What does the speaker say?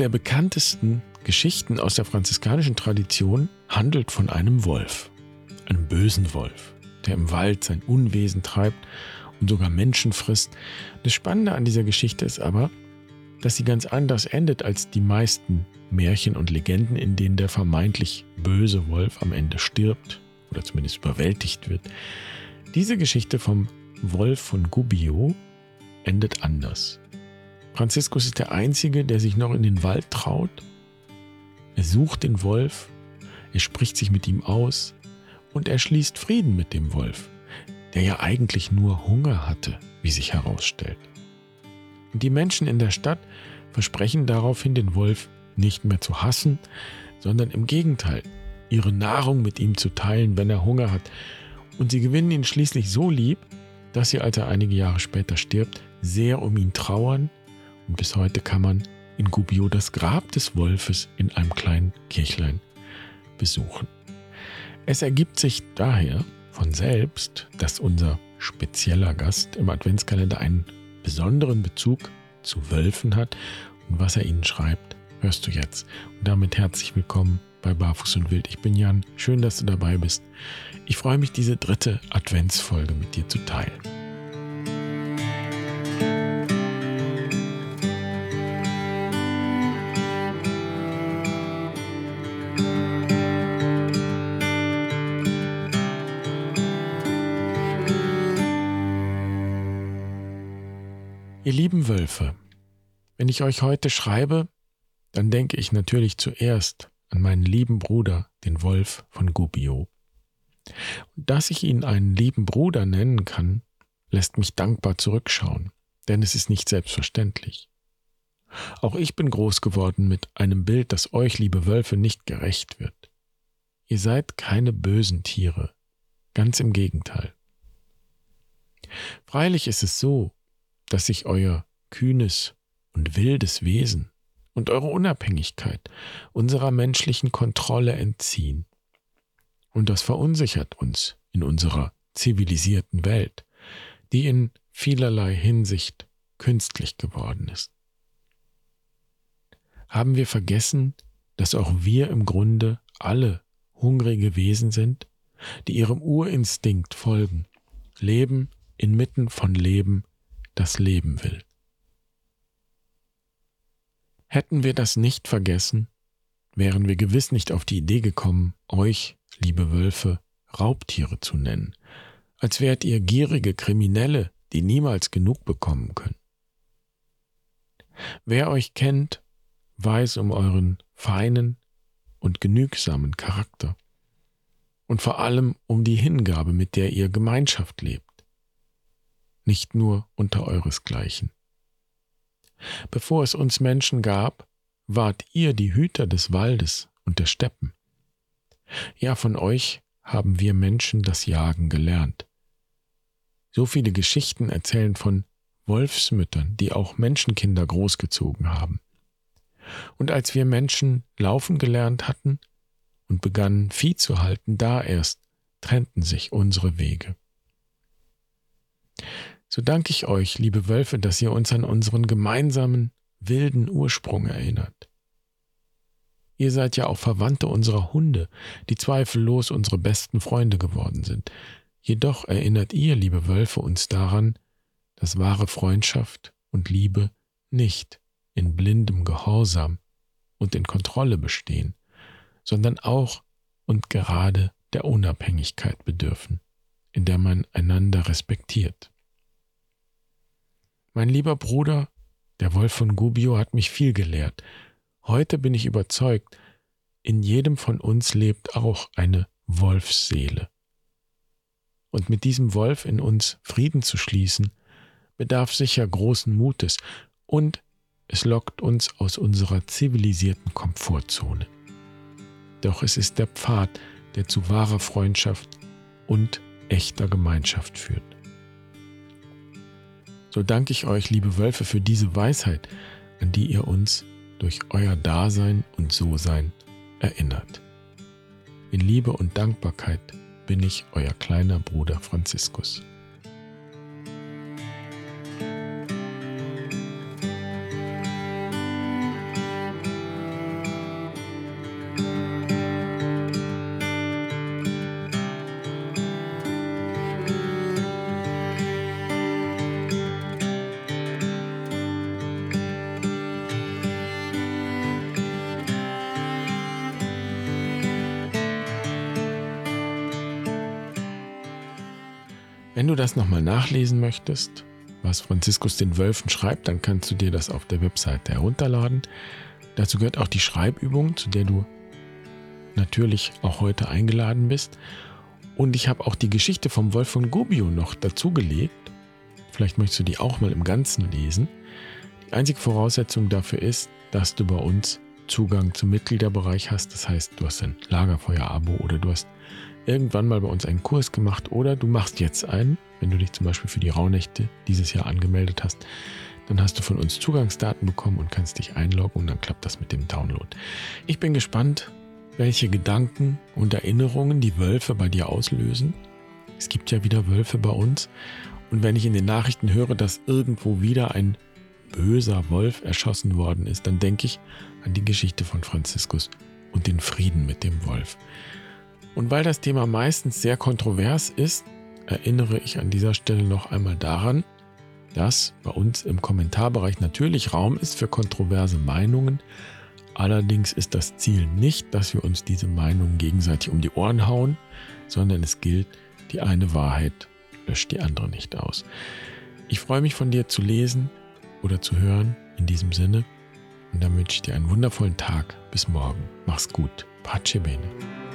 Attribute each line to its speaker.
Speaker 1: der bekanntesten Geschichten aus der franziskanischen Tradition handelt von einem Wolf, einem bösen Wolf, der im Wald sein Unwesen treibt und sogar Menschen frisst. Das Spannende an dieser Geschichte ist aber, dass sie ganz anders endet als die meisten Märchen und Legenden, in denen der vermeintlich böse Wolf am Ende stirbt oder zumindest überwältigt wird. Diese Geschichte vom Wolf von Gubbio endet anders. Franziskus ist der Einzige, der sich noch in den Wald traut. Er sucht den Wolf, er spricht sich mit ihm aus und er schließt Frieden mit dem Wolf, der ja eigentlich nur Hunger hatte, wie sich herausstellt. Und die Menschen in der Stadt versprechen daraufhin, den Wolf nicht mehr zu hassen, sondern im Gegenteil, ihre Nahrung mit ihm zu teilen, wenn er Hunger hat. Und sie gewinnen ihn schließlich so lieb, dass sie, als er einige Jahre später stirbt, sehr um ihn trauern. Und bis heute kann man in Gubbio das Grab des Wolfes in einem kleinen Kirchlein besuchen. Es ergibt sich daher von selbst, dass unser spezieller Gast im Adventskalender einen besonderen Bezug zu Wölfen hat und was er ihnen schreibt, hörst du jetzt. Und damit herzlich willkommen bei Barfuß und Wild. Ich bin Jan, schön, dass du dabei bist. Ich freue mich, diese dritte Adventsfolge mit dir zu teilen. Lieben Wölfe, wenn ich euch heute schreibe, dann denke ich natürlich zuerst an meinen lieben Bruder, den Wolf von Gubbio. Dass ich ihn einen lieben Bruder nennen kann, lässt mich dankbar zurückschauen, denn es ist nicht selbstverständlich. Auch ich bin groß geworden mit einem Bild, das euch, liebe Wölfe, nicht gerecht wird. Ihr seid keine bösen Tiere, ganz im Gegenteil. Freilich ist es so, dass sich euer kühnes und wildes Wesen und eure Unabhängigkeit unserer menschlichen Kontrolle entziehen. Und das verunsichert uns in unserer zivilisierten Welt, die in vielerlei Hinsicht künstlich geworden ist. Haben wir vergessen, dass auch wir im Grunde alle hungrige Wesen sind, die ihrem Urinstinkt folgen, leben inmitten von Leben das Leben will. Hätten wir das nicht vergessen, wären wir gewiss nicht auf die Idee gekommen, euch, liebe Wölfe, Raubtiere zu nennen, als wärt ihr gierige Kriminelle, die niemals genug bekommen können. Wer euch kennt, weiß um euren feinen und genügsamen Charakter und vor allem um die Hingabe, mit der ihr Gemeinschaft lebt nicht nur unter euresgleichen. Bevor es uns Menschen gab, wart ihr die Hüter des Waldes und der Steppen. Ja, von euch haben wir Menschen das Jagen gelernt. So viele Geschichten erzählen von Wolfsmüttern, die auch Menschenkinder großgezogen haben. Und als wir Menschen laufen gelernt hatten und begannen Vieh zu halten, da erst trennten sich unsere Wege. So danke ich euch, liebe Wölfe, dass ihr uns an unseren gemeinsamen wilden Ursprung erinnert. Ihr seid ja auch Verwandte unserer Hunde, die zweifellos unsere besten Freunde geworden sind. Jedoch erinnert ihr, liebe Wölfe, uns daran, dass wahre Freundschaft und Liebe nicht in blindem Gehorsam und in Kontrolle bestehen, sondern auch und gerade der Unabhängigkeit bedürfen, in der man einander respektiert. Mein lieber Bruder, der Wolf von Gubbio, hat mich viel gelehrt. Heute bin ich überzeugt, in jedem von uns lebt auch eine Wolfsseele. Und mit diesem Wolf in uns Frieden zu schließen, bedarf sicher großen Mutes und es lockt uns aus unserer zivilisierten Komfortzone. Doch es ist der Pfad, der zu wahrer Freundschaft und echter Gemeinschaft führt. So danke ich euch, liebe Wölfe, für diese Weisheit, an die ihr uns durch euer Dasein und So-Sein erinnert. In Liebe und Dankbarkeit bin ich euer kleiner Bruder Franziskus. Wenn du das nochmal nachlesen möchtest, was Franziskus den Wölfen schreibt, dann kannst du dir das auf der Webseite herunterladen. Dazu gehört auch die Schreibübung, zu der du natürlich auch heute eingeladen bist. Und ich habe auch die Geschichte vom Wolf von Gubbio noch dazugelegt. Vielleicht möchtest du die auch mal im Ganzen lesen. Die einzige Voraussetzung dafür ist, dass du bei uns Zugang zum Mitgliederbereich hast. Das heißt, du hast ein Lagerfeuer-Abo oder du hast irgendwann mal bei uns einen Kurs gemacht oder du machst jetzt einen, wenn du dich zum Beispiel für die Rauhnächte dieses Jahr angemeldet hast. Dann hast du von uns Zugangsdaten bekommen und kannst dich einloggen und dann klappt das mit dem Download. Ich bin gespannt, welche Gedanken und Erinnerungen die Wölfe bei dir auslösen. Es gibt ja wieder Wölfe bei uns. Und wenn ich in den Nachrichten höre, dass irgendwo wieder ein böser Wolf erschossen worden ist, dann denke ich an die Geschichte von Franziskus und den Frieden mit dem Wolf. Und weil das Thema meistens sehr kontrovers ist, erinnere ich an dieser Stelle noch einmal daran, dass bei uns im Kommentarbereich natürlich Raum ist für kontroverse Meinungen. Allerdings ist das Ziel nicht, dass wir uns diese Meinungen gegenseitig um die Ohren hauen, sondern es gilt, die eine Wahrheit löscht die andere nicht aus. Ich freue mich von dir zu lesen oder zu hören in diesem Sinne und dann wünsche ich dir einen wundervollen Tag. Bis morgen. Mach's gut. Pace bene.